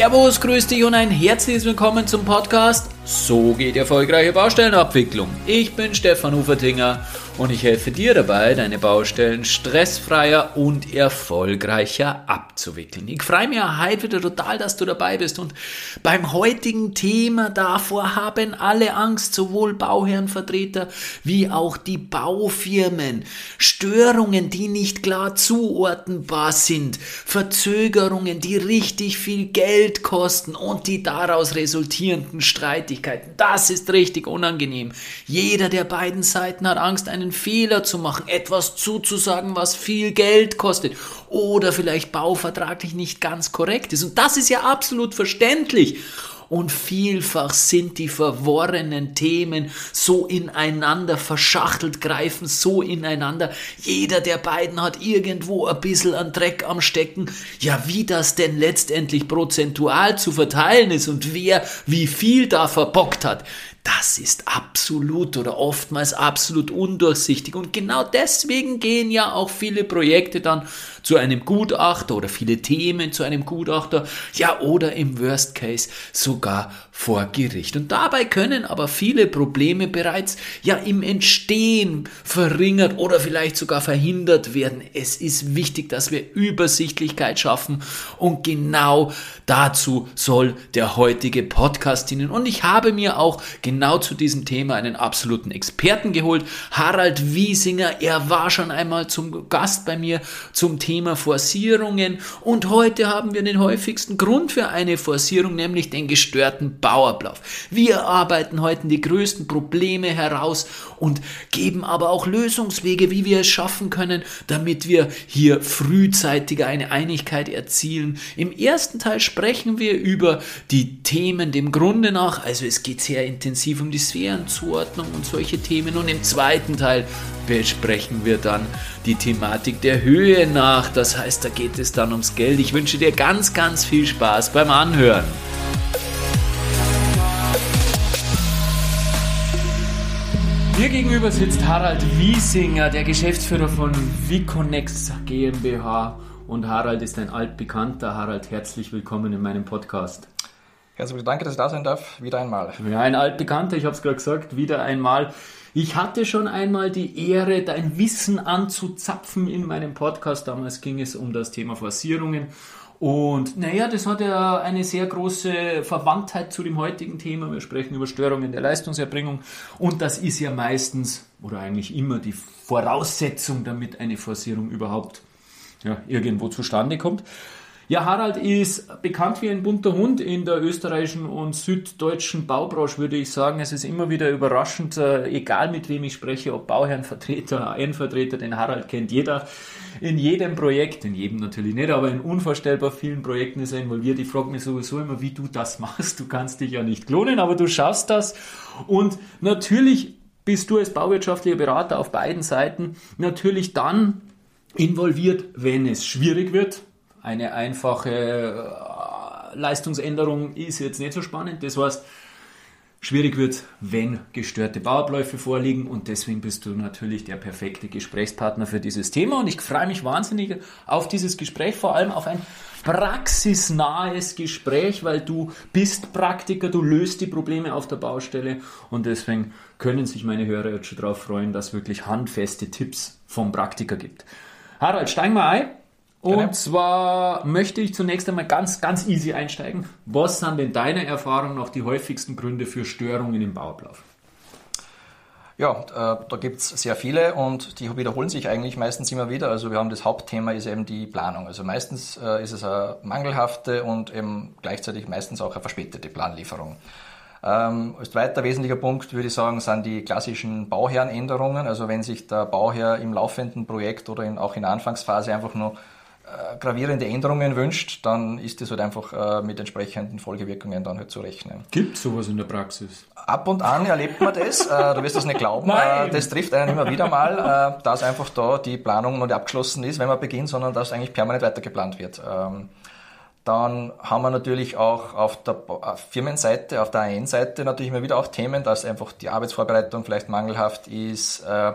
Servus, grüß dich und ein herzliches Willkommen zum Podcast So geht erfolgreiche Baustellenabwicklung. Ich bin Stefan Ufertinger und ich helfe dir dabei, deine Baustellen stressfreier und erfolgreicher abzuwickeln. Ich freue mich heute wieder total, dass du dabei bist und beim heutigen Thema davor haben alle Angst, sowohl Bauherrenvertreter wie auch die Baufirmen. Störungen, die nicht klar zuordnenbar sind, Verzögerungen, die richtig viel Geld kosten und die daraus resultierenden Streitigkeiten. Das ist richtig unangenehm. Jeder der beiden Seiten hat Angst, einen einen Fehler zu machen, etwas zuzusagen, was viel Geld kostet oder vielleicht bauvertraglich nicht ganz korrekt ist. Und das ist ja absolut verständlich. Und vielfach sind die verworrenen Themen so ineinander verschachtelt, greifen so ineinander. Jeder der beiden hat irgendwo ein bisschen an Dreck am Stecken. Ja, wie das denn letztendlich prozentual zu verteilen ist und wer wie viel da verbockt hat, das ist absolut oder oftmals absolut undurchsichtig. Und genau deswegen gehen ja auch viele Projekte dann zu einem Gutachter oder viele Themen zu einem Gutachter, ja oder im Worst Case sogar vor Gericht. Und dabei können aber viele Probleme bereits ja im Entstehen verringert oder vielleicht sogar verhindert werden. Es ist wichtig, dass wir Übersichtlichkeit schaffen und genau dazu soll der heutige Podcast dienen. Und ich habe mir auch genau zu diesem Thema einen absoluten Experten geholt, Harald Wiesinger. Er war schon einmal zum Gast bei mir zum Thema Forcierungen und heute haben wir den häufigsten Grund für eine Forcierung, nämlich den gestörten Bau Bauablauf. Wir arbeiten heute die größten Probleme heraus und geben aber auch Lösungswege, wie wir es schaffen können, damit wir hier frühzeitig eine Einigkeit erzielen. Im ersten Teil sprechen wir über die Themen dem Grunde nach, also es geht sehr intensiv um die Sphärenzuordnung und solche Themen und im zweiten Teil besprechen wir dann die Thematik der Höhe nach. Das heißt, da geht es dann ums Geld. Ich wünsche dir ganz, ganz viel Spaß beim Anhören. Mir gegenüber sitzt Harald Wiesinger, der Geschäftsführer von Viconex GmbH. Und Harald ist ein altbekannter. Harald, herzlich willkommen in meinem Podcast. Herzlich danke, dass ich da sein darf. Wieder einmal. Ja, ein altbekannter, ich habe es gerade gesagt, wieder einmal. Ich hatte schon einmal die Ehre, dein Wissen anzuzapfen in meinem Podcast. Damals ging es um das Thema Forcierungen. Und naja, das hat ja eine sehr große Verwandtheit zu dem heutigen Thema. Wir sprechen über Störungen der Leistungserbringung. Und das ist ja meistens oder eigentlich immer die Voraussetzung, damit eine Forcierung überhaupt ja, irgendwo zustande kommt. Ja, Harald ist bekannt wie ein bunter Hund in der österreichischen und süddeutschen Baubranche, würde ich sagen. Es ist immer wieder überraschend, äh, egal mit wem ich spreche, ob Bauherrenvertreter, Ehrenvertreter, den Harald kennt jeder. In jedem Projekt, in jedem natürlich nicht, aber in unvorstellbar vielen Projekten ist er involviert. Ich frage mich sowieso immer, wie du das machst. Du kannst dich ja nicht klonen, aber du schaffst das. Und natürlich bist du als bauwirtschaftlicher Berater auf beiden Seiten natürlich dann involviert, wenn es schwierig wird, eine einfache äh, Leistungsänderung ist jetzt nicht so spannend. Das heißt, schwierig wird, wenn gestörte Bauabläufe vorliegen und deswegen bist du natürlich der perfekte Gesprächspartner für dieses Thema und ich freue mich wahnsinnig auf dieses Gespräch, vor allem auf ein praxisnahes Gespräch, weil du bist Praktiker, du löst die Probleme auf der Baustelle und deswegen können sich meine Hörer jetzt schon darauf freuen, dass es wirklich handfeste Tipps vom Praktiker gibt. Harald, steigen wir ein. Und genau. zwar möchte ich zunächst einmal ganz, ganz easy einsteigen. Was sind denn deiner Erfahrung nach die häufigsten Gründe für Störungen im Bauablauf? Ja, äh, da gibt es sehr viele und die wiederholen sich eigentlich meistens immer wieder. Also wir haben das Hauptthema ist eben die Planung. Also meistens äh, ist es eine mangelhafte und eben gleichzeitig meistens auch eine verspätete Planlieferung. Ähm, als zweiter wesentlicher Punkt würde ich sagen, sind die klassischen Bauherrenänderungen. Also wenn sich der Bauherr im laufenden Projekt oder in, auch in der Anfangsphase einfach nur gravierende Änderungen wünscht, dann ist das halt einfach äh, mit entsprechenden Folgewirkungen dann halt zu rechnen. Gibt es sowas in der Praxis? Ab und an erlebt man das, äh, du wirst das nicht glauben, äh, das trifft einen immer wieder mal, äh, dass einfach da die Planung noch nicht abgeschlossen ist, wenn man beginnt, sondern dass eigentlich permanent weitergeplant wird. Ähm, dann haben wir natürlich auch auf der Firmenseite, auf der AN-Seite natürlich immer wieder auch Themen, dass einfach die Arbeitsvorbereitung vielleicht mangelhaft ist, äh,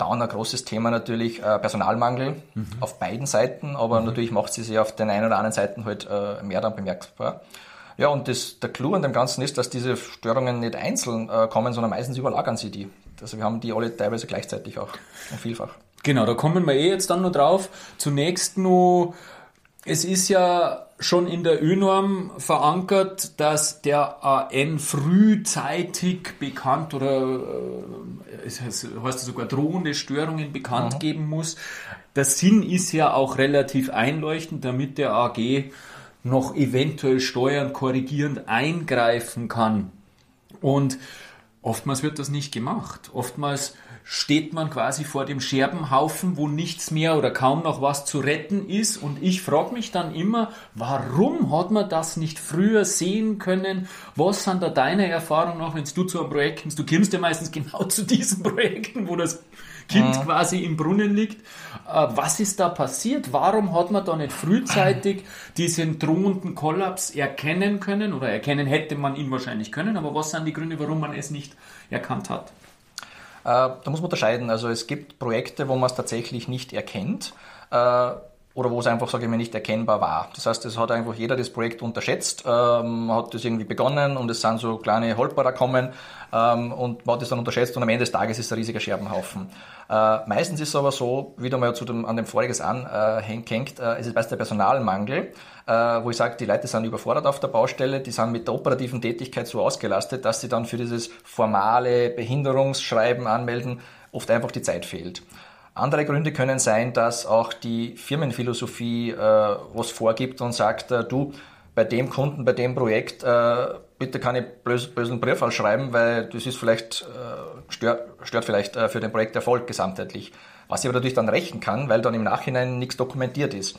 Dann ein großes Thema natürlich äh, Personalmangel mhm. auf beiden Seiten, aber mhm. natürlich macht sie sich auf den einen oder anderen Seiten halt äh, mehr dann bemerkbar. Ja, und das, der Clou an dem Ganzen ist, dass diese Störungen nicht einzeln äh, kommen, sondern meistens überlagern sie die. Also wir haben die alle teilweise gleichzeitig auch und vielfach. Genau, da kommen wir eh jetzt dann noch drauf. Zunächst nur, es ist ja schon in der ÖNorm verankert, dass der AN frühzeitig bekannt oder äh, es heißt sogar drohende Störungen bekannt mhm. geben muss. Der Sinn ist ja auch relativ einleuchtend, damit der AG noch eventuell steuernd, korrigierend eingreifen kann. Und oftmals wird das nicht gemacht. Oftmals steht man quasi vor dem Scherbenhaufen, wo nichts mehr oder kaum noch was zu retten ist. Und ich frage mich dann immer, warum hat man das nicht früher sehen können? Was sind da deine Erfahrungen noch, wenn du zu einem Projekt kommst? Du kommst ja meistens genau zu diesen Projekten, wo das Kind mhm. quasi im Brunnen liegt. Äh, was ist da passiert? Warum hat man da nicht frühzeitig diesen drohenden Kollaps erkennen können? Oder erkennen hätte man ihn wahrscheinlich können, aber was sind die Gründe, warum man es nicht erkannt hat? Äh, da muss man unterscheiden. Also es gibt Projekte, wo man es tatsächlich nicht erkennt äh, oder wo es einfach, sage ich mal, nicht erkennbar war. Das heißt, es hat einfach jeder das Projekt unterschätzt, ähm, hat das irgendwie begonnen und es sind so kleine Holperer kommen ähm, und man hat es dann unterschätzt und am Ende des Tages ist es ein riesiger Scherbenhaufen. Äh, meistens ist es aber so, wie du mal zu dem, an dem voriges anhängt, äh, es ist meist der Personalmangel, äh, wo ich sage, die Leute sind überfordert auf der Baustelle, die sind mit der operativen Tätigkeit so ausgelastet, dass sie dann für dieses formale Behinderungsschreiben anmelden oft einfach die Zeit fehlt. Andere Gründe können sein, dass auch die Firmenphilosophie äh, was vorgibt und sagt, äh, du, bei dem Kunden, bei dem Projekt, äh, bitte keine bösen Brief schreiben, weil das ist vielleicht, äh, stört, stört vielleicht äh, für den Projekterfolg gesamtheitlich. Was ich aber natürlich dann rächen kann, weil dann im Nachhinein nichts dokumentiert ist.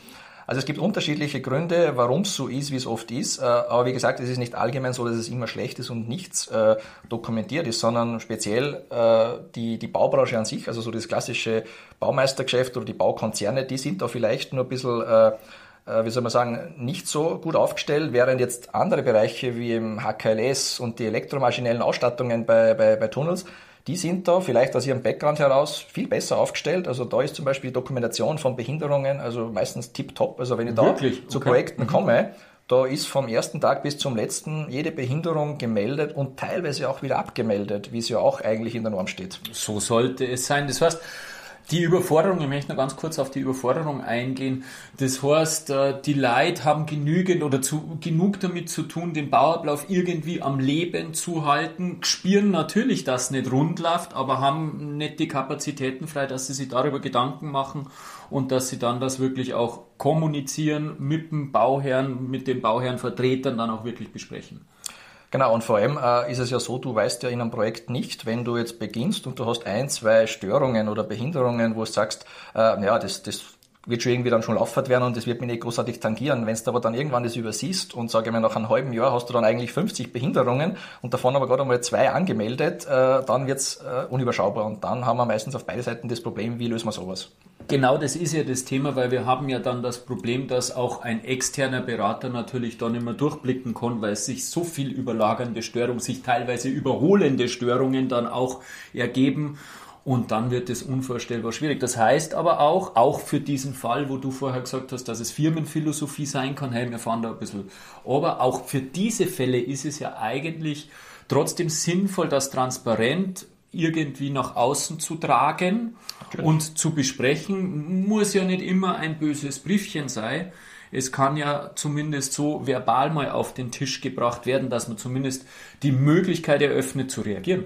Also es gibt unterschiedliche Gründe, warum es so ist, wie es oft ist. Äh, aber wie gesagt, es ist nicht allgemein so, dass es immer schlecht ist und nichts äh, dokumentiert ist, sondern speziell äh, die, die Baubranche an sich, also so das klassische Baumeistergeschäft oder die Baukonzerne, die sind da vielleicht nur ein bisschen wie soll man sagen, nicht so gut aufgestellt, während jetzt andere Bereiche wie im HKLS und die elektromaschinellen Ausstattungen bei, bei, bei Tunnels die sind da vielleicht aus ihrem Background heraus viel besser aufgestellt. Also da ist zum Beispiel die Dokumentation von Behinderungen, also meistens tipptopp. Also wenn ich da Wirklich? zu okay. Projekten mhm. komme, da ist vom ersten Tag bis zum letzten jede Behinderung gemeldet und teilweise auch wieder abgemeldet, wie es ja auch eigentlich in der Norm steht. So sollte es sein. Das heißt, die Überforderung, ich möchte noch ganz kurz auf die Überforderung eingehen. Das heißt, äh, die Leute haben genügend oder zu, genug damit zu tun, den Bauablauf irgendwie am Leben zu halten, spüren natürlich, dass es nicht rund läuft, aber haben nicht die Kapazitäten frei, dass sie sich darüber Gedanken machen und dass sie dann das wirklich auch kommunizieren mit dem Bauherrn, mit den Bauherrenvertretern dann auch wirklich besprechen. Genau, und vor allem äh, ist es ja so, du weißt ja in einem Projekt nicht, wenn du jetzt beginnst und du hast ein, zwei Störungen oder Behinderungen, wo du sagst, äh, naja, das, das wird schon irgendwie dann schon lauffert werden und das wird mich nicht großartig tangieren. Wenn du aber dann irgendwann das übersiehst und sage mal nach einem halben Jahr hast du dann eigentlich 50 Behinderungen und davon aber gerade einmal zwei angemeldet, äh, dann wird's äh, unüberschaubar und dann haben wir meistens auf beide Seiten das Problem, wie lösen wir sowas? Genau, das ist ja das Thema, weil wir haben ja dann das Problem, dass auch ein externer Berater natürlich dann immer durchblicken kann, weil sich so viel überlagernde Störungen, sich teilweise überholende Störungen dann auch ergeben. Und dann wird es unvorstellbar schwierig. Das heißt aber auch, auch für diesen Fall, wo du vorher gesagt hast, dass es Firmenphilosophie sein kann, hey, wir fahren da ein bisschen. Aber auch für diese Fälle ist es ja eigentlich trotzdem sinnvoll, das transparent irgendwie nach außen zu tragen Natürlich. und zu besprechen. Muss ja nicht immer ein böses Briefchen sein. Es kann ja zumindest so verbal mal auf den Tisch gebracht werden, dass man zumindest die Möglichkeit eröffnet zu reagieren.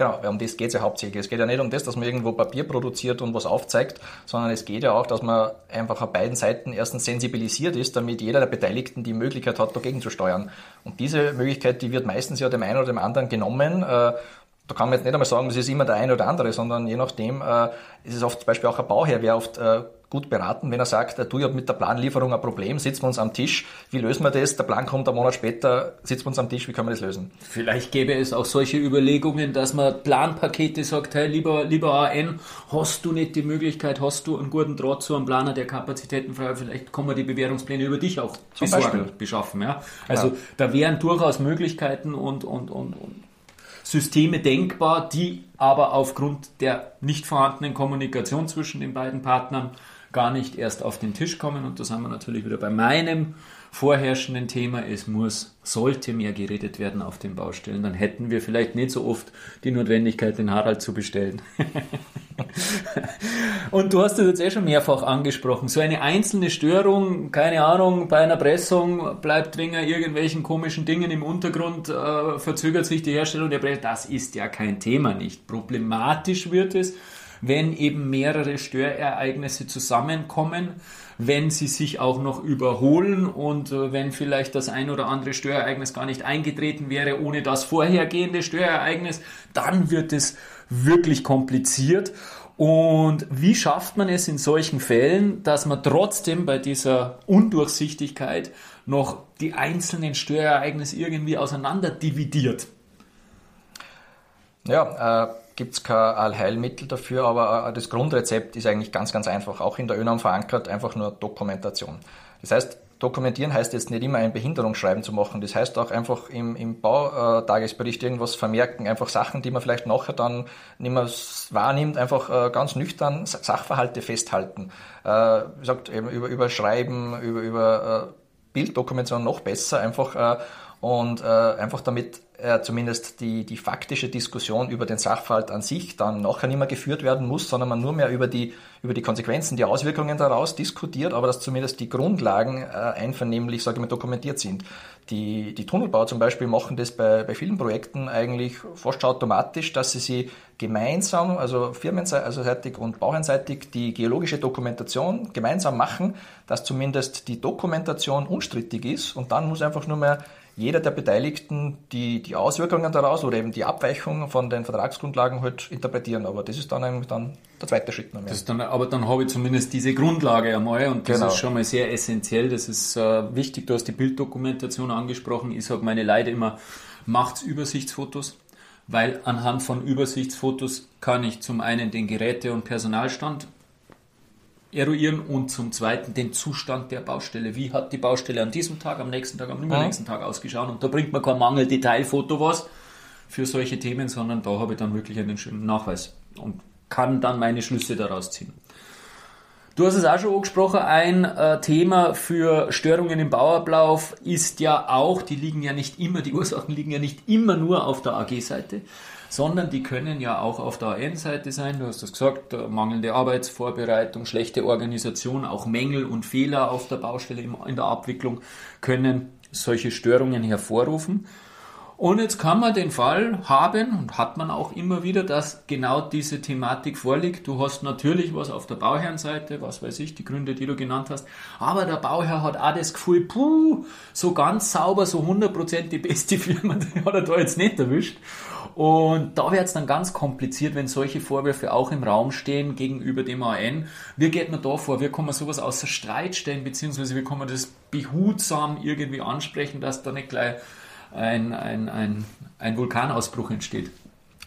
Genau, um das geht es ja hauptsächlich. Es geht ja nicht um das, dass man irgendwo Papier produziert und was aufzeigt, sondern es geht ja auch, dass man einfach auf beiden Seiten erstens sensibilisiert ist, damit jeder der Beteiligten die Möglichkeit hat, dagegen zu steuern. Und diese Möglichkeit, die wird meistens ja dem einen oder dem anderen genommen äh, da kann man jetzt nicht einmal sagen, das ist immer der eine oder andere, sondern je nachdem äh, ist es oft zum Beispiel auch ein Bauherr, wäre oft äh, gut beraten, wenn er sagt, äh, du, ich habe mit der Planlieferung ein Problem, sitzen wir uns am Tisch, wie lösen wir das? Der Plan kommt einen Monat später, sitzen wir uns am Tisch, wie können wir das lösen? Vielleicht gäbe es auch solche Überlegungen, dass man Planpakete sagt, hey, lieber, lieber AN, hast du nicht die Möglichkeit, hast du einen guten Draht zu einem Planer, der Kapazitäten frei, vielleicht kann man die Bewährungspläne über dich auch besorgen, beschaffen. Ja? Also ja. da wären durchaus Möglichkeiten und, und, und, und Systeme denkbar, die aber aufgrund der nicht vorhandenen Kommunikation zwischen den beiden Partnern gar nicht erst auf den Tisch kommen. Und da sind wir natürlich wieder bei meinem vorherrschenden Thema. Es muss, sollte mehr geredet werden auf den Baustellen. Dann hätten wir vielleicht nicht so oft die Notwendigkeit, den Harald zu bestellen. Und du hast es jetzt eh schon mehrfach angesprochen. So eine einzelne Störung, keine Ahnung, bei einer Pressung bleibt wegen irgendwelchen komischen Dingen im Untergrund, äh, verzögert sich die Herstellung der Pressung. Das ist ja kein Thema nicht. Problematisch wird es, wenn eben mehrere Störereignisse zusammenkommen, wenn sie sich auch noch überholen und äh, wenn vielleicht das ein oder andere Störereignis gar nicht eingetreten wäre ohne das vorhergehende Störereignis, dann wird es wirklich kompliziert. Und wie schafft man es in solchen Fällen, dass man trotzdem bei dieser Undurchsichtigkeit noch die einzelnen Störereignisse irgendwie auseinander dividiert? Ja, äh, gibt es kein Allheilmittel dafür, aber äh, das Grundrezept ist eigentlich ganz, ganz einfach, auch in der ÖNOM verankert, einfach nur Dokumentation. Das heißt, dokumentieren heißt jetzt nicht immer ein Behinderungsschreiben zu machen, das heißt auch einfach im, im Bautagesbericht irgendwas vermerken, einfach Sachen, die man vielleicht nachher dann nicht mehr wahrnimmt, einfach äh, ganz nüchtern Sachverhalte festhalten. Äh, wie gesagt, eben über, über Schreiben, über, über Bilddokumentation noch besser, einfach und einfach damit äh, zumindest die, die faktische Diskussion über den Sachverhalt an sich dann nachher nicht mehr geführt werden muss, sondern man nur mehr über die, über die Konsequenzen, die Auswirkungen daraus diskutiert, aber dass zumindest die Grundlagen äh, einvernehmlich, sage ich mal, dokumentiert sind. Die, die Tunnelbauer zum Beispiel machen das bei, bei vielen Projekten eigentlich fast automatisch, dass sie sie gemeinsam, also firmenseitig und bauherrenseitig, die geologische Dokumentation gemeinsam machen, dass zumindest die Dokumentation unstrittig ist und dann muss einfach nur mehr jeder der Beteiligten die, die Auswirkungen daraus oder eben die Abweichung von den Vertragsgrundlagen halt interpretieren. Aber das ist dann eigentlich dann der zweite Schritt. Noch mehr. Dann, aber dann habe ich zumindest diese Grundlage einmal und das genau. ist schon mal sehr essentiell. Das ist äh, wichtig. Du hast die Bilddokumentation angesprochen. Ich sage meine Leute immer, macht Übersichtsfotos weil anhand von Übersichtsfotos kann ich zum einen den Geräte- und Personalstand eruieren und zum Zweiten den Zustand der Baustelle. Wie hat die Baustelle an diesem Tag, am nächsten Tag, am übernächsten Tag ausgeschaut? Und da bringt man kein Mangel-Detailfoto was für solche Themen, sondern da habe ich dann wirklich einen schönen Nachweis und kann dann meine Schlüsse daraus ziehen. Du hast es auch schon angesprochen, ein äh, Thema für Störungen im Bauablauf ist ja auch, die liegen ja nicht immer, die Ursachen liegen ja nicht immer nur auf der AG-Seite, sondern die können ja auch auf der AN-Seite sein. Du hast das gesagt, mangelnde Arbeitsvorbereitung, schlechte Organisation, auch Mängel und Fehler auf der Baustelle in der Abwicklung können solche Störungen hervorrufen. Und jetzt kann man den Fall haben und hat man auch immer wieder, dass genau diese Thematik vorliegt. Du hast natürlich was auf der Bauherrenseite, was weiß ich, die Gründe, die du genannt hast. Aber der Bauherr hat auch das Gefühl, puh, so ganz sauber, so 100% die beste Firma, die hat er da jetzt nicht erwischt. Und da wird es dann ganz kompliziert, wenn solche Vorwürfe auch im Raum stehen gegenüber dem AN. Wie geht man da vor? Wie kann man sowas außer Streit stellen, beziehungsweise wie kann man das behutsam irgendwie ansprechen, dass da nicht gleich ein, ein, ein, ein Vulkanausbruch entsteht.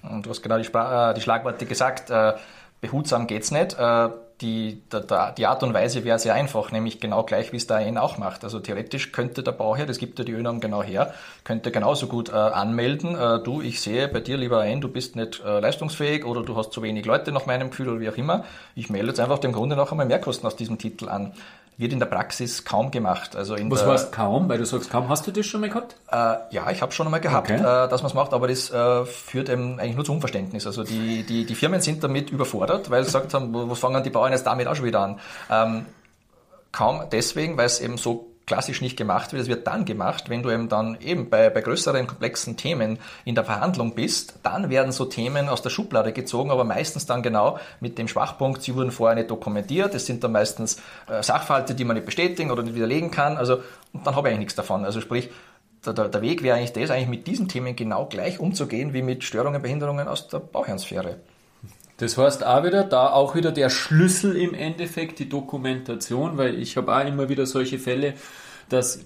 Und du hast genau die, äh, die Schlagworte gesagt, äh, behutsam geht es nicht. Äh, die, der, die Art und Weise wäre sehr einfach, nämlich genau gleich, wie es der AN auch macht. Also theoretisch könnte der Bauherr, das gibt ja die ÖNOM genau her, könnte genauso gut äh, anmelden, äh, du, ich sehe bei dir, lieber AN, du bist nicht äh, leistungsfähig oder du hast zu wenig Leute nach meinem Gefühl oder wie auch immer. Ich melde jetzt einfach dem Grunde nach einmal Mehrkosten aus diesem Titel an wird in der Praxis kaum gemacht. Also in Was der, heißt kaum? Weil du sagst kaum. Hast du das schon mal gehabt? Äh, ja, ich habe schon einmal gehabt, okay. äh, dass man es macht, aber das äh, führt eben eigentlich nur zu Unverständnis. Also die, die, die Firmen sind damit überfordert, weil sie gesagt haben, was fangen die Bauern jetzt damit auch schon wieder an? Ähm, kaum deswegen, weil es eben so klassisch nicht gemacht wird. Es wird dann gemacht, wenn du eben dann eben bei, bei größeren, komplexen Themen in der Verhandlung bist. Dann werden so Themen aus der Schublade gezogen, aber meistens dann genau mit dem Schwachpunkt, sie wurden vorher nicht dokumentiert. Es sind dann meistens äh, Sachverhalte, die man nicht bestätigen oder nicht widerlegen kann. Also, und dann habe ich eigentlich nichts davon. Also sprich, der, der Weg wäre eigentlich das, eigentlich mit diesen Themen genau gleich umzugehen wie mit Störungen, Behinderungen aus der Bauherrnsphäre. Das heißt auch wieder, da auch wieder der Schlüssel im Endeffekt, die Dokumentation, weil ich habe auch immer wieder solche Fälle, dass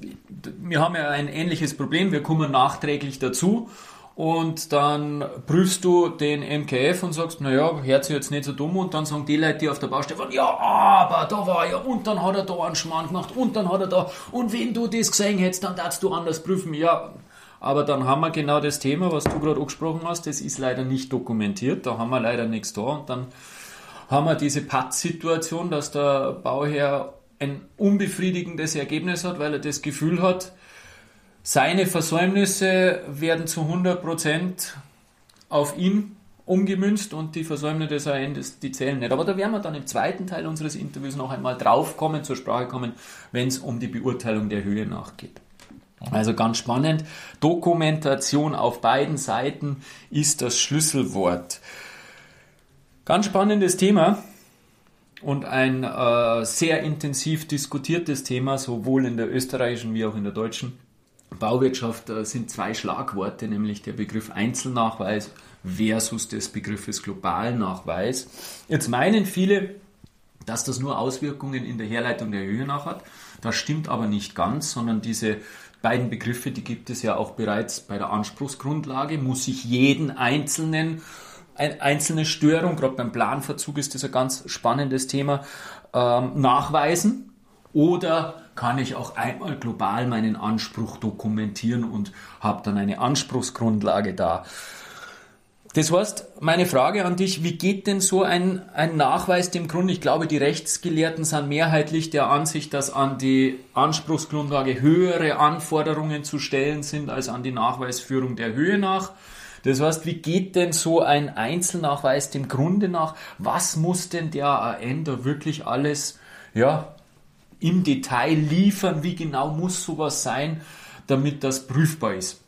wir haben ja ein ähnliches Problem, wir kommen nachträglich dazu und dann prüfst du den MKF und sagst, naja, hört sich jetzt nicht so dumm und dann sagen die Leute, die auf der Baustelle waren, ja, aber da war ja und dann hat er da einen Schmarrn gemacht und dann hat er da und wenn du das gesehen hättest, dann darfst du anders prüfen. Ja, Aber dann haben wir genau das Thema, was du gerade angesprochen hast, das ist leider nicht dokumentiert, da haben wir leider nichts da und dann haben wir diese Pattsituation, dass der Bauherr ein unbefriedigendes Ergebnis hat, weil er das Gefühl hat, seine Versäumnisse werden zu 100% auf ihn umgemünzt und die Versäumnisse des Endes, die zählen nicht. Aber da werden wir dann im zweiten Teil unseres Interviews noch einmal draufkommen, zur Sprache kommen, wenn es um die Beurteilung der Höhe nachgeht. Also ganz spannend. Dokumentation auf beiden Seiten ist das Schlüsselwort. Ganz spannendes Thema und ein äh, sehr intensiv diskutiertes Thema, sowohl in der österreichischen wie auch in der deutschen Bauwirtschaft äh, sind zwei Schlagworte, nämlich der Begriff Einzelnachweis versus des Begriffes Globalnachweis. Jetzt meinen viele, dass das nur Auswirkungen in der Herleitung der Höhe nach hat. Das stimmt aber nicht ganz, sondern diese beiden Begriffe, die gibt es ja auch bereits bei der Anspruchsgrundlage, muss ich jeden einzelnen eine einzelne Störung, gerade beim Planverzug ist das ein ganz spannendes Thema, ähm, nachweisen. Oder kann ich auch einmal global meinen Anspruch dokumentieren und habe dann eine Anspruchsgrundlage da. Das heißt, meine Frage an dich, wie geht denn so ein, ein Nachweis dem Grund? Ich glaube, die Rechtsgelehrten sind mehrheitlich der Ansicht, dass an die Anspruchsgrundlage höhere Anforderungen zu stellen sind als an die Nachweisführung der Höhe nach. Das heißt, wie geht denn so ein Einzelnachweis dem Grunde nach? Was muss denn der AN da wirklich alles ja, im Detail liefern? Wie genau muss sowas sein, damit das prüfbar ist?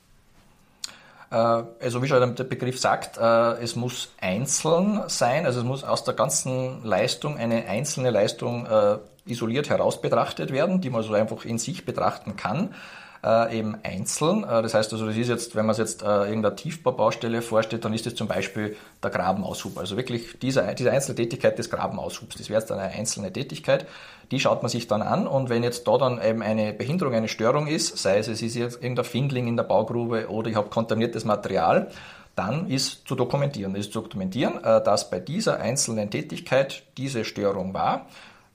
Äh, also wie schon der Begriff sagt, äh, es muss einzeln sein, also es muss aus der ganzen Leistung eine einzelne Leistung äh, isoliert heraus betrachtet werden, die man so einfach in sich betrachten kann äh, eben einzeln. Äh, das heißt also, das ist jetzt, wenn man sich jetzt äh, irgendeine Tiefbaubaustelle vorstellt, dann ist es zum Beispiel der Grabenaushub. Also wirklich diese, diese einzelne Tätigkeit des Grabenaushubs. Das wäre jetzt eine einzelne Tätigkeit. Die schaut man sich dann an und wenn jetzt da dann eben eine Behinderung, eine Störung ist, sei es, es ist jetzt irgendein Findling in der Baugrube oder ich habe kontaminiertes Material, dann ist zu dokumentieren. ist zu dokumentieren, äh, dass bei dieser einzelnen Tätigkeit diese Störung war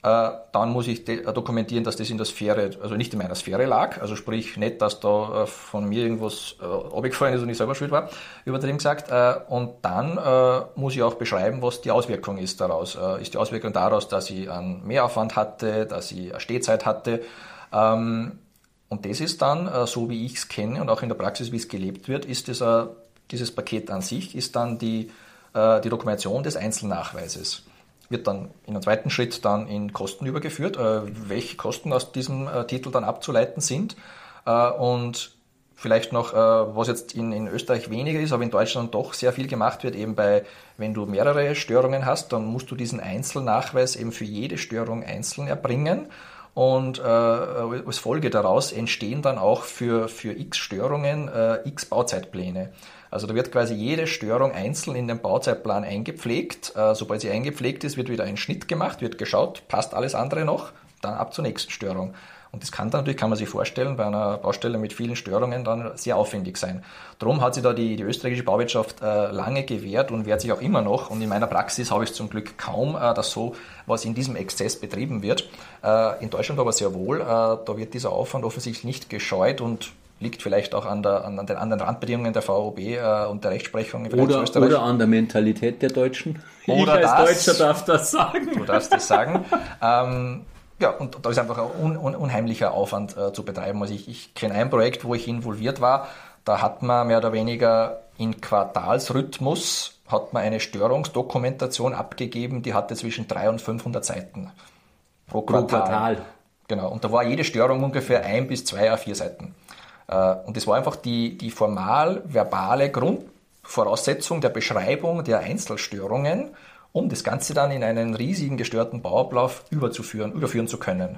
dann muss ich äh, dokumentieren, dass das in der Sphäre, also nicht in meiner Sphäre lag, also sprich nicht, dass da äh, von mir irgendwas abgefallen ist und ich selber schuld war, übertrieben gesagt. Und dann muss ich auch beschreiben, was die Auswirkung ist daraus. Ist die Auswirkung daraus, dass ich einen Mehraufwand hatte, dass ich eine Stehzeit hatte. Ähm, und das ist dann, so wie ich es kenne und auch in der Praxis, wie es gelebt wird, ist das, dieses Paket an sich, ist dann die, die Dokumentation des Einzelnachweises wird dann in einem zweiten Schritt dann in Kosten übergeführt, äh, welche Kosten aus diesem äh, Titel dann abzuleiten sind. Äh, und vielleicht noch, was jetzt in, in Österreich weniger ist, aber in Deutschland doch sehr viel gemacht wird, eben bei, wenn du mehrere Störungen hast, dann musst du diesen Einzelnachweis eben für jede Störung einzeln erbringen. Und äh, als Folge daraus entstehen dann auch für, für x Störungen äh, x Bauzeitpläne. Also da wird quasi jede Störung einzeln in den Bauzeitplan eingepflegt. Äh, sobald sie eingepflegt ist, wird wieder ein Schnitt gemacht, wird geschaut, passt alles andere noch, dann ab zur nächsten Störung. Und das kann dann natürlich, kann man sich vorstellen, bei einer Baustelle mit vielen Störungen dann sehr aufwendig sein. Darum hat sich da die, die österreichische Bauwirtschaft äh, lange gewehrt und wehrt sich auch immer noch. Und in meiner Praxis habe ich zum Glück kaum, äh, dass so was in diesem Exzess betrieben wird. Äh, in Deutschland aber sehr wohl. Äh, da wird dieser Aufwand offensichtlich nicht gescheut und liegt vielleicht auch an, der, an, den anderen Randbedingungen der VOB äh, und der Rechtsprechung in oder. Oder an der Mentalität der Deutschen. Oder ich als das, Deutscher darf das sagen. Du darfst das sagen. ähm, ja, und da ist einfach ein un, un, unheimlicher Aufwand äh, zu betreiben. Also ich, ich kenne ein Projekt, wo ich involviert war. Da hat man mehr oder weniger in Quartalsrhythmus hat man eine Störungsdokumentation abgegeben, die hatte zwischen 300 und 500 Seiten pro Quartal. Pro Quartal. Genau, und da war jede Störung ungefähr ein bis zwei A4 Seiten. Äh, und das war einfach die, die formal-verbale Grundvoraussetzung der Beschreibung der Einzelstörungen, um das Ganze dann in einen riesigen gestörten Bauablauf überzuführen, überführen zu können.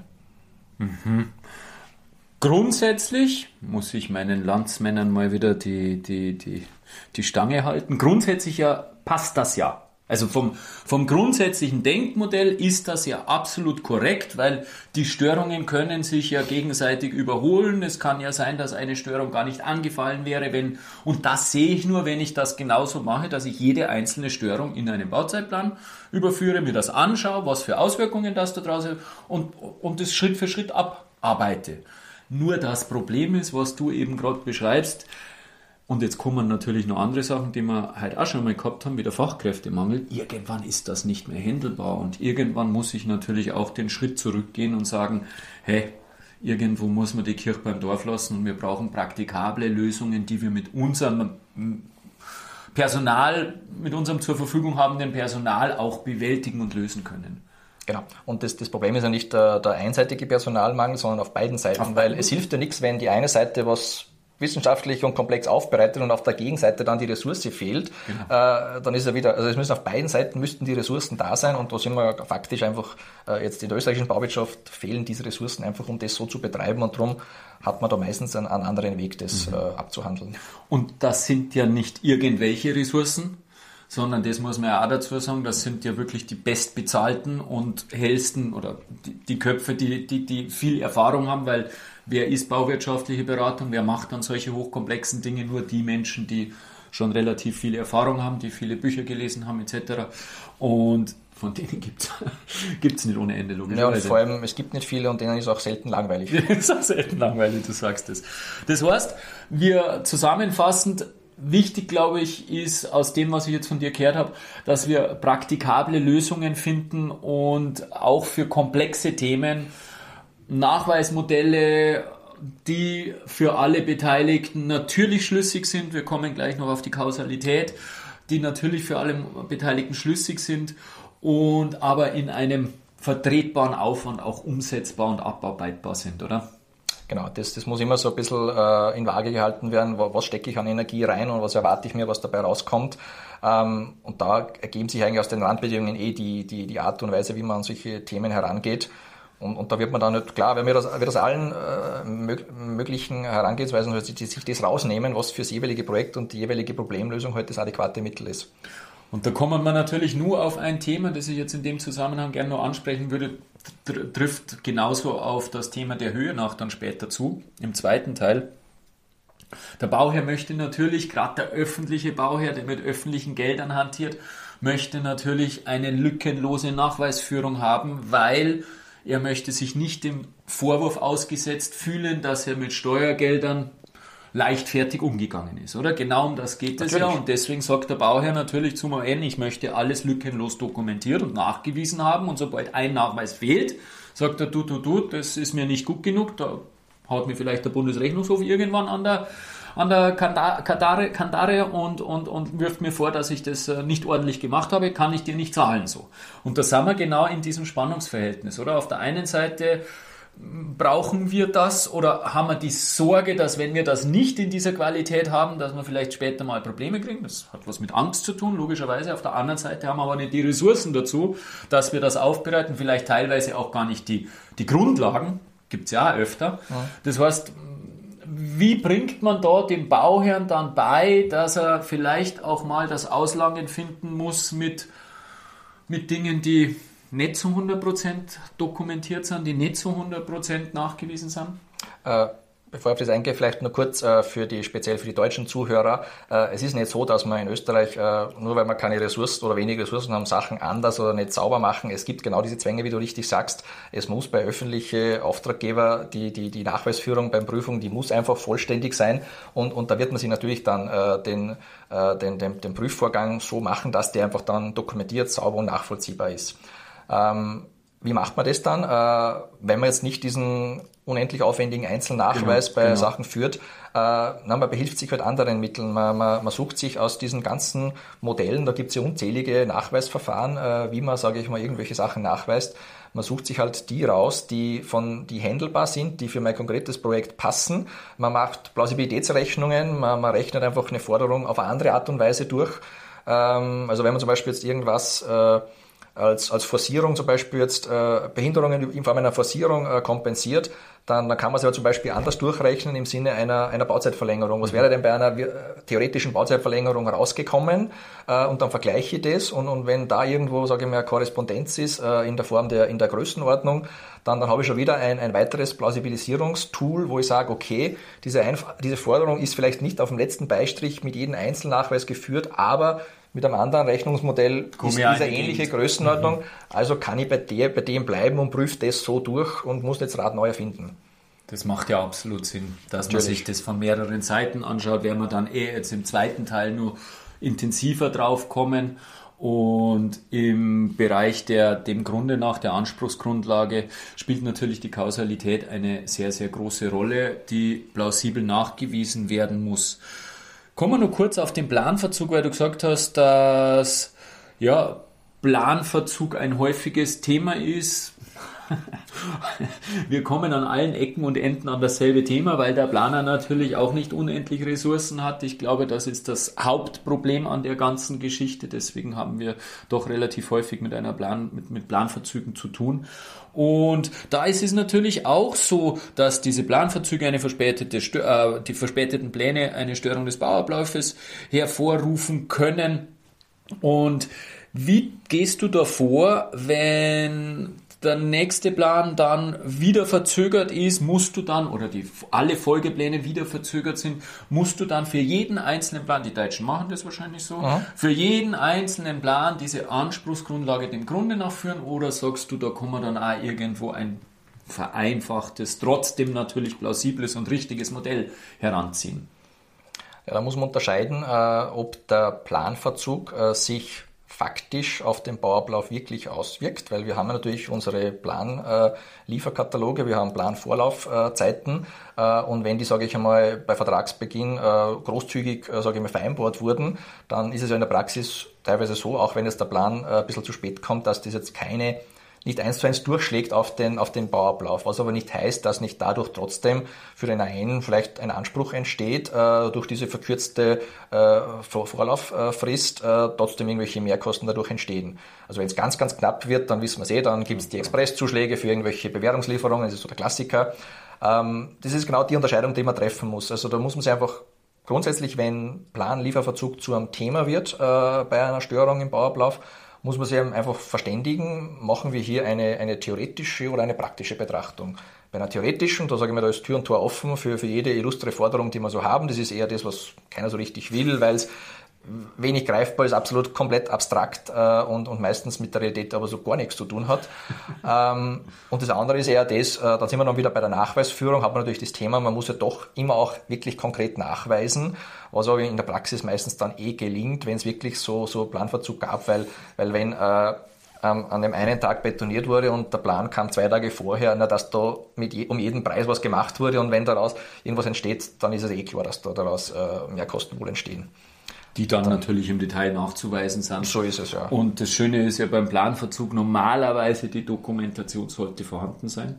Mhm. Grundsätzlich muss ich meinen Landsmännern mal wieder die, die, die, die Stange halten. Grundsätzlich ja passt das ja. Also vom, vom grundsätzlichen Denkmodell ist das ja absolut korrekt, weil die Störungen können sich ja gegenseitig überholen. Es kann ja sein, dass eine Störung gar nicht angefallen wäre, wenn, und das sehe ich nur, wenn ich das genauso mache, dass ich jede einzelne Störung in einen Bauzeitplan überführe, mir das anschaue, was für Auswirkungen das da draußen und, und das Schritt für Schritt abarbeite. Nur das Problem ist, was du eben gerade beschreibst, Und jetzt kommen natürlich noch andere Sachen, die wir halt auch schon mal gehabt haben, wie der Fachkräftemangel. Irgendwann ist das nicht mehr händelbar und irgendwann muss ich natürlich auch den Schritt zurückgehen und sagen, hey, irgendwo muss man die Kirche beim Dorf lassen und wir brauchen praktikable Lösungen, die wir mit unserem Personal, mit unserem zur Verfügung habenden Personal auch bewältigen und lösen können. Genau. Und das, das Problem ist ja nicht der, der einseitige Personalmangel, sondern auf beiden Seiten, auf weil es hilft ja nichts, wenn die eine Seite was wissenschaftlich und komplex aufbereitet und auf der Gegenseite dann die Ressource fehlt, genau. äh, dann ist er wieder, also es müssen auf beiden Seiten müssten die Ressourcen da sein und da sind wir faktisch einfach äh, jetzt in der österreichischen Bauwirtschaft fehlen diese Ressourcen einfach, um das so zu betreiben und darum hat man da meistens einen, einen anderen Weg, das mhm. äh, abzuhandeln. Und das sind ja nicht irgendwelche Ressourcen, sondern das muss man ja auch dazu sagen, das sind ja wirklich die bestbezahlten und hellsten oder die, die Köpfe, die, die, die viel Erfahrung haben, weil wer ist bauwirtschaftliche Beratung, wer macht dann solche hochkomplexen Dinge? Nur die Menschen, die schon relativ viel Erfahrung haben, die viele Bücher gelesen haben etc. Und von denen gibt es nicht ohne Ende, logischerweise. Ja, und vor allem, es gibt nicht viele und denen ist auch selten langweilig. ist auch selten langweilig, du sagst es. Das. das heißt, wir zusammenfassend Wichtig, glaube ich, ist aus dem, was ich jetzt von dir gehört habe, dass wir praktikable Lösungen finden und auch für komplexe Themen Nachweismodelle, die für alle Beteiligten natürlich schlüssig sind. Wir kommen gleich noch auf die Kausalität, die natürlich für alle Beteiligten schlüssig sind und aber in einem vertretbaren Aufwand auch umsetzbar und abarbeitbar sind, oder? Genau, das, das muss immer so ein bisschen äh, in Waage gehalten werden, was stecke ich an Energie rein und was erwarte ich mir, was dabei rauskommt. Ähm, und da ergeben sich eigentlich aus den Randbedingungen eh die, die, die Art und Weise, wie man an solche Themen herangeht. Und, und da wird man dann nicht, klar, wenn wir das, wir das allen äh, möglichen Herangehensweisen, also die, sich das rausnehmen, was für das jeweilige Projekt und die jeweilige Problemlösung heute halt das adäquate Mittel ist. Und da kommen wir natürlich nur auf ein Thema, das ich jetzt in dem Zusammenhang gerne noch ansprechen würde, trifft genauso auf das Thema der Höhe nach dann später zu, im zweiten Teil. Der Bauherr möchte natürlich, gerade der öffentliche Bauherr, der mit öffentlichen Geldern hantiert, möchte natürlich eine lückenlose Nachweisführung haben, weil er möchte sich nicht dem Vorwurf ausgesetzt fühlen, dass er mit Steuergeldern leichtfertig umgegangen ist, oder? Genau um das geht es ja. Und deswegen sagt der Bauherr natürlich zum ON, ich möchte alles lückenlos dokumentiert und nachgewiesen haben. Und sobald ein Nachweis fehlt, sagt er, du, du, du, das ist mir nicht gut genug, da haut mir vielleicht der Bundesrechnungshof irgendwann an der an der Kandare, Kandare und, und, und wirft mir vor, dass ich das äh, nicht ordentlich gemacht habe, kann ich dir nicht zahlen so. Und da sind wir genau in diesem Spannungsverhältnis, oder? Auf der einen Seite brauchen wir das oder haben wir die Sorge, dass wenn wir das nicht in dieser Qualität haben, dass wir vielleicht später mal Probleme kriegen? Das hat was mit Angst zu tun, logischerweise. Auf der anderen Seite haben wir aber nicht die Ressourcen dazu, dass wir das aufbereiten, vielleicht teilweise auch gar nicht die, die Grundlagen, gibt es ja auch öfter. Ja. Das heißt, wie bringt man da dem Bauherrn dann bei, dass er vielleicht auch mal das Auslangen finden muss mit, mit Dingen, die nicht zu 100% dokumentiert sind, die nicht zu 100% nachgewiesen sind? Äh, bevor ich auf das eingehe, vielleicht nur kurz äh, für die, speziell für die deutschen Zuhörer. Äh, es ist nicht so, dass man in Österreich, äh, nur weil man keine Ressourcen oder wenige Ressourcen haben, Sachen anders oder nicht sauber machen. Es gibt genau diese Zwänge, wie du richtig sagst. Es muss bei öffentlichen Auftraggeber die, die, die Nachweisführung beim Prüfung, die muss einfach vollständig sein. Und, und da wird man sich natürlich dann äh, den, äh, den, den, den Prüfvorgang so machen, dass der einfach dann dokumentiert, sauber und nachvollziehbar ist. Ähm, wie macht man das dann, äh, wenn man jetzt nicht diesen unendlich aufwendigen Einzelnachweis genau, bei genau. Sachen führt? Äh, na, man behilft sich mit anderen Mitteln. Man, man, man sucht sich aus diesen ganzen Modellen, da gibt es ja unzählige Nachweisverfahren, äh, wie man, sage ich mal, irgendwelche Sachen nachweist. Man sucht sich halt die raus, die von die handelbar sind, die für mein konkretes Projekt passen. Man macht Plausibilitätsrechnungen, man, man rechnet einfach eine Forderung auf eine andere Art und Weise durch. Ähm, also wenn man zum Beispiel jetzt irgendwas äh, als, als Forcierung zum Beispiel jetzt äh, Behinderungen in Form einer Forcierung äh, kompensiert, dann, dann kann man es ja zum Beispiel anders durchrechnen im Sinne einer, einer Bauzeitverlängerung. Was wäre denn bei einer äh, theoretischen Bauzeitverlängerung rausgekommen? Äh, und dann vergleiche ich das und, und wenn da irgendwo, sage ich mal, Korrespondenz ist äh, in der Form der, in der Größenordnung, dann, dann habe ich schon wieder ein, ein weiteres Plausibilisierungstool, wo ich sage, okay, diese, Einf diese Forderung ist vielleicht nicht auf dem letzten Beistrich mit jedem Einzelnachweis geführt, aber mit einem anderen Rechnungsmodell ist diese ähnliche Größenordnung. Mhm. Also kann ich bei, der, bei dem bleiben und prüfe das so durch und muss jetzt Rad neu erfinden. Das macht ja absolut Sinn, dass Natürlich. man sich das von mehreren Seiten anschaut. Werden wir dann eh jetzt im zweiten Teil nur intensiver drauf kommen. Und im Bereich der dem Grunde nach der Anspruchsgrundlage spielt natürlich die Kausalität eine sehr, sehr große Rolle, die plausibel nachgewiesen werden muss. Kommen wir nur kurz auf den Planverzug, weil du gesagt hast, dass ja, Planverzug ein häufiges Thema ist. Wir kommen an allen Ecken und Enden an dasselbe Thema, weil der Planer natürlich auch nicht unendlich Ressourcen hat. Ich glaube, das ist das Hauptproblem an der ganzen Geschichte. Deswegen haben wir doch relativ häufig mit einer Plan, mit, mit Planverzügen zu tun. Und da ist es natürlich auch so, dass diese Planverzüge eine verspätete, äh, die verspäteten Pläne eine Störung des Bauablaufes hervorrufen können. Und wie gehst du davor, wenn der nächste Plan dann wieder verzögert ist, musst du dann, oder die, alle Folgepläne wieder verzögert sind, musst du dann für jeden einzelnen Plan, die Deutschen machen das wahrscheinlich so, Aha. für jeden einzelnen Plan diese Anspruchsgrundlage dem Grunde nachführen oder sagst du, da kann man dann auch irgendwo ein vereinfachtes, trotzdem natürlich plausibles und richtiges Modell heranziehen? Ja, da muss man unterscheiden, äh, ob der Planverzug äh, sich faktisch auf den Bauablauf wirklich auswirkt, weil wir haben natürlich unsere Planlieferkataloge, wir haben Planvorlaufzeiten äh, und wenn die, sage ich einmal, bei Vertragsbeginn äh, großzügig, äh, sage ich mal, vereinbart wurden, dann ist es ja in der Praxis teilweise so, auch wenn jetzt der Plan ein bisschen zu spät kommt, dass das jetzt keine nicht eins zu eins durchschlägt auf den, auf den Bauablauf, was aber nicht heißt, dass nicht dadurch trotzdem für den einen vielleicht ein Anspruch entsteht, äh, durch diese verkürzte äh, Vorlauffrist äh, trotzdem irgendwelche Mehrkosten dadurch entstehen. Also wenn es ganz, ganz knapp wird, dann wissen wir es eh, dann gibt es die Expresszuschläge für irgendwelche Bewährungslieferungen, das ist so der Klassiker. Ähm, das ist genau die Unterscheidung, die man treffen muss. Also da muss man sich einfach grundsätzlich, wenn Plan-Lieferverzug zu einem Thema wird äh, bei einer Störung im Bauablauf, muss man sich einfach verständigen, machen wir hier eine, eine theoretische oder eine praktische Betrachtung. Bei einer theoretischen, da sage ich mir, da ist Tür und Tor offen für, für jede illustre Forderung, die wir so haben. Das ist eher das, was keiner so richtig will, weil es wenig greifbar ist, absolut komplett abstrakt äh, und, und meistens mit der Realität aber so gar nichts zu tun hat. ähm, und das andere ist eher das, äh, da sind wir dann wieder bei der Nachweisführung, hat man natürlich das Thema, man muss ja doch immer auch wirklich konkret nachweisen, was aber in der Praxis meistens dann eh gelingt, wenn es wirklich so, so Planverzug gab, weil, weil wenn äh, an dem einen Tag betoniert wurde und der Plan kam zwei Tage vorher, na, dass da mit je, um jeden Preis was gemacht wurde und wenn daraus irgendwas entsteht, dann ist es eh klar, dass da daraus äh, mehr Kosten wohl entstehen die dann, dann, natürlich im Detail nachzuweisen sind. So ist es, ja. Und das Schöne ist ja beim Planverzug, normalerweise die Dokumentation sollte vorhanden sein.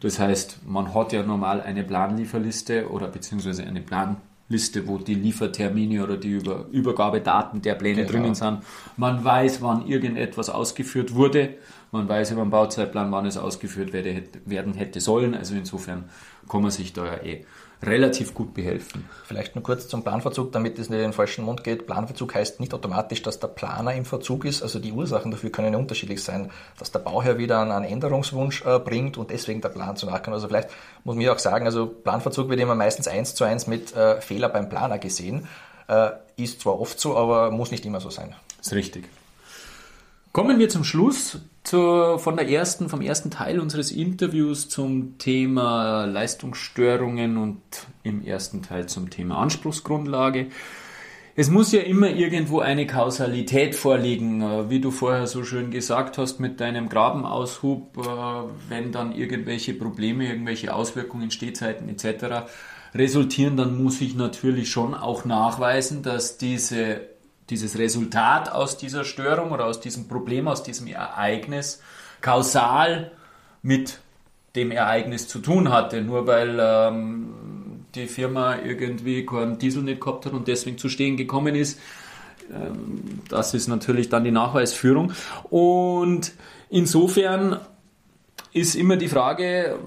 Das heißt, man hat ja normal eine Planlieferliste oder beziehungsweise eine Planliste, wo die Liefertermine oder die Über Übergabedaten der Pläne genau. drinnen sind. Man weiß, wann irgendetwas ausgeführt wurde. Man weiß über den Bauzeitplan, wann es ausgeführt werden hätte sollen. Also insofern kann man sich da ja eh relativ gut behelfen. Vielleicht nur kurz zum Planverzug, damit es nicht in den falschen Mund geht. Planverzug heißt nicht automatisch, dass der Planer im Verzug ist. Also die Ursachen dafür können ja unterschiedlich sein, dass der Bauherr wieder einen Änderungswunsch äh, bringt und deswegen der Plan zu nachkommt. Also vielleicht muss man auch sagen, also Planverzug wird immer meistens eins zu eins mit äh, Fehler beim Planer gesehen. Äh, ist zwar oft so, aber muss nicht immer so sein. Das ist richtig. Kommen wir zum Schluss zu, von der ersten, vom ersten Teil unseres Interviews zum Thema Leistungsstörungen und im ersten Teil zum Thema Anspruchsgrundlage. Es muss ja immer irgendwo eine Kausalität vorliegen, äh, wie du vorher so schön gesagt hast mit deinem Grabenaushub, äh, wenn dann irgendwelche Probleme, irgendwelche Auswirkungen, Stehzeiten etc. resultieren, dann muss ich natürlich schon auch nachweisen, dass diese dieses Resultat aus dieser Störung oder aus diesem Problem, aus diesem Ereignis kausal mit dem Ereignis zu tun hatte. Nur weil ähm, die Firma irgendwie keinen Diesel nicht gehabt hat und deswegen zu stehen gekommen ist. Ähm, das ist natürlich dann die Nachweisführung. Und insofern ist immer die Frage,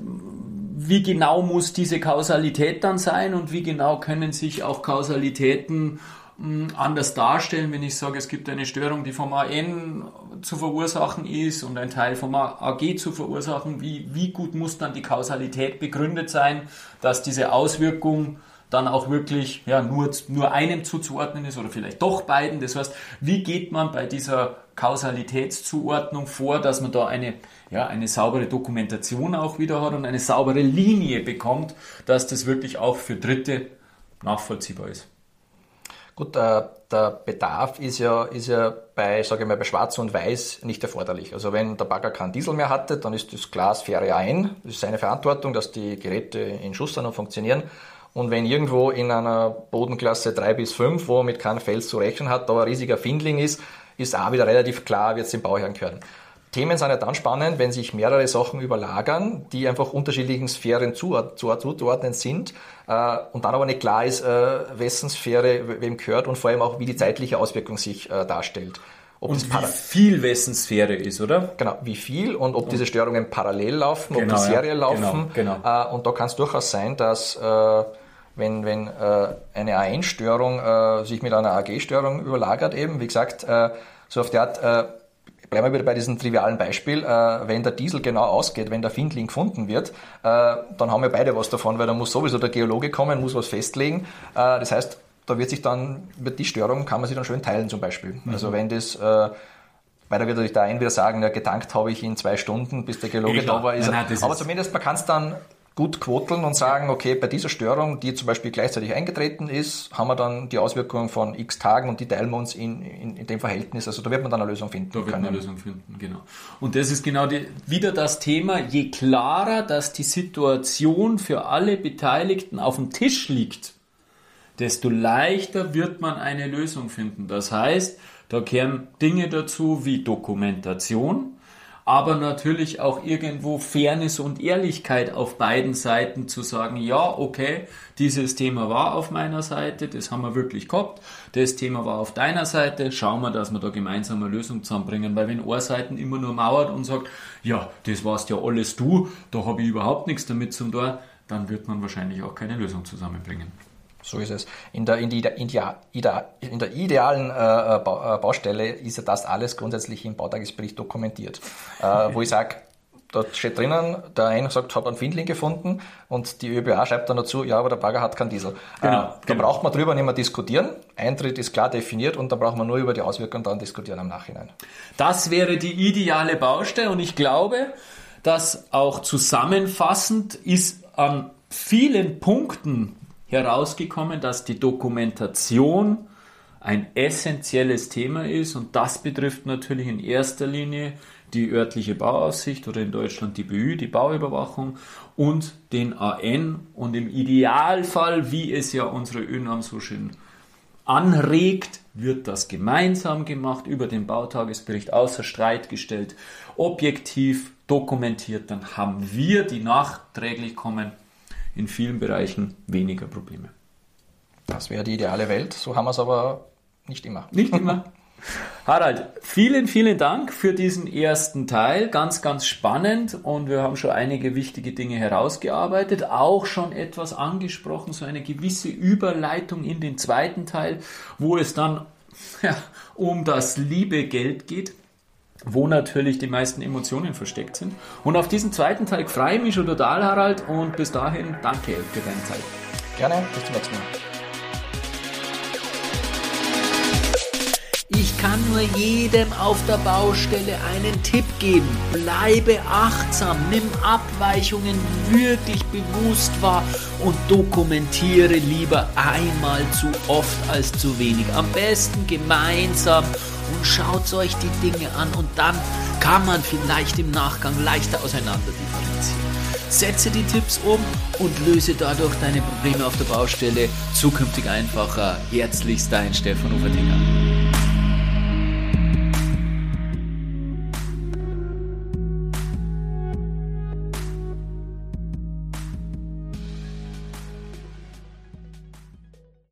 wie genau muss diese Kausalität dann sein und wie genau können sich auch Kausalitäten anders darstellen, wenn ich sage, es gibt eine Störung, die vom AN zu verursachen ist und ein Teil vom AG zu verursachen. Wie, wie gut muss dann die Kausalität begründet sein, dass diese Auswirkung dann auch wirklich ja, nur, nur einem zuzuordnen ist oder vielleicht doch beiden. Das heißt, wie geht man bei dieser Kausalitätszuordnung vor, dass man da eine, ja, eine saubere Dokumentation auch wieder hat und eine saubere Linie bekommt, dass das wirklich auch für Dritte nachvollziehbar ist? Gut, der, der Bedarf ist ja, ist ja bei, sage ich mal, bei Schwarz und Weiß nicht erforderlich. Also wenn der Bagger keinen Diesel mehr hatte, dann ist das Glas Sphäre ein. Das ist seine Verantwortung, dass die Geräte in Schuss sind und funktionieren. Und wenn irgendwo in einer Bodenklasse 3 bis 5, wo mit keinem Fels zu rechnen hat, da ein riesiger Findling ist, ist auch wieder relativ klar, wird es dem Bauherrn gehören. Themen sind ja dann spannend, wenn sich mehrere Sachen überlagern, die einfach unterschiedlichen Sphären zuzuordnen sind äh, und dann aber nicht klar ist, äh, wessen Sphäre wem gehört und vor allem auch, wie die zeitliche Auswirkung sich äh, darstellt. Ob und wie viel wessen Sphäre ist, oder? Genau, wie viel und ob diese Störungen parallel laufen, genau, ob die Serie ja, laufen. Genau, genau. Und da kann es durchaus sein, dass äh, wenn, wenn äh, eine AN-Störung äh, sich mit einer AG-Störung überlagert eben, wie gesagt, äh, so auf die Art, äh, bleiben wir wieder bei diesem trivialen Beispiel, äh, wenn der Diesel genau ausgeht, wenn der Findling gefunden wird, äh, dann haben wir beide was davon, weil da muss sowieso der Geologe kommen, muss was festlegen. Äh, das heißt, da wird sich dann, wird die Störung kann man sich dann schön teilen zum Beispiel. Mhm. Also wenn das äh, weil da wird der ein wieder sagen, ja, gedankt habe ich in zwei Stunden, bis der Geologe da war. Ist nein, nein, aber zumindest man kann es dann gut quoteln und sagen, okay, bei dieser Störung, die zum Beispiel gleichzeitig eingetreten ist, haben wir dann die Auswirkungen von x Tagen und die teilen wir uns in, in, in dem Verhältnis. Also da wird man dann eine Lösung finden. Da wird man eine Lösung finden, genau. Und das ist genau die, wieder das Thema, je klarer, dass die Situation für alle Beteiligten auf dem Tisch liegt, desto leichter wird man eine Lösung finden. Das heißt, da kehren Dinge dazu wie Dokumentation, aber natürlich auch irgendwo Fairness und Ehrlichkeit auf beiden Seiten zu sagen, ja, okay, dieses Thema war auf meiner Seite, das haben wir wirklich gehabt, das Thema war auf deiner Seite, schauen wir, dass wir da gemeinsam eine Lösung zusammenbringen, weil wenn Seite immer nur mauert und sagt, ja, das warst ja alles du, da habe ich überhaupt nichts damit zu tun, dann wird man wahrscheinlich auch keine Lösung zusammenbringen. So ist es. In der, in die, in die, in der idealen äh, äh, äh, Baustelle ist ja das alles grundsätzlich im Bautagesbericht dokumentiert. Äh, wo ich sage, dort steht drinnen, der eine sagt, hat einen Findling gefunden und die ÖBA schreibt dann dazu, ja, aber der Bagger hat keinen Diesel. Genau, äh, da genau. braucht man drüber nicht mehr diskutieren. Eintritt ist klar definiert und da braucht man nur über die Auswirkungen dann diskutieren im Nachhinein. Das wäre die ideale Baustelle und ich glaube, dass auch zusammenfassend ist an vielen Punkten herausgekommen, dass die Dokumentation ein essentielles Thema ist und das betrifft natürlich in erster Linie die örtliche Bauaufsicht oder in Deutschland die BÜ, die Bauüberwachung und den AN und im Idealfall, wie es ja unsere ÖNAM so schön anregt, wird das gemeinsam gemacht, über den Bautagesbericht außer Streit gestellt, objektiv dokumentiert, dann haben wir, die nachträglich kommen, in vielen Bereichen weniger Probleme. Das wäre die ideale Welt, so haben wir es aber nicht immer. Nicht immer. Harald, vielen, vielen Dank für diesen ersten Teil. Ganz, ganz spannend und wir haben schon einige wichtige Dinge herausgearbeitet, auch schon etwas angesprochen, so eine gewisse Überleitung in den zweiten Teil, wo es dann ja, um das liebe Geld geht wo natürlich die meisten Emotionen versteckt sind. Und auf diesen zweiten Teil freue ich mich schon total, Harald, und bis dahin danke für deine Zeit. Gerne, bis zum nächsten Mal. Ich kann nur jedem auf der Baustelle einen Tipp geben. Bleibe achtsam, nimm Abweichungen wirklich bewusst wahr und dokumentiere lieber einmal zu oft als zu wenig. Am besten gemeinsam und schaut euch die Dinge an und dann kann man vielleicht im Nachgang leichter auseinander differenzieren. Setze die Tipps um und löse dadurch deine Probleme auf der Baustelle zukünftig einfacher. Herzlichst dein Stefan Ufertinger.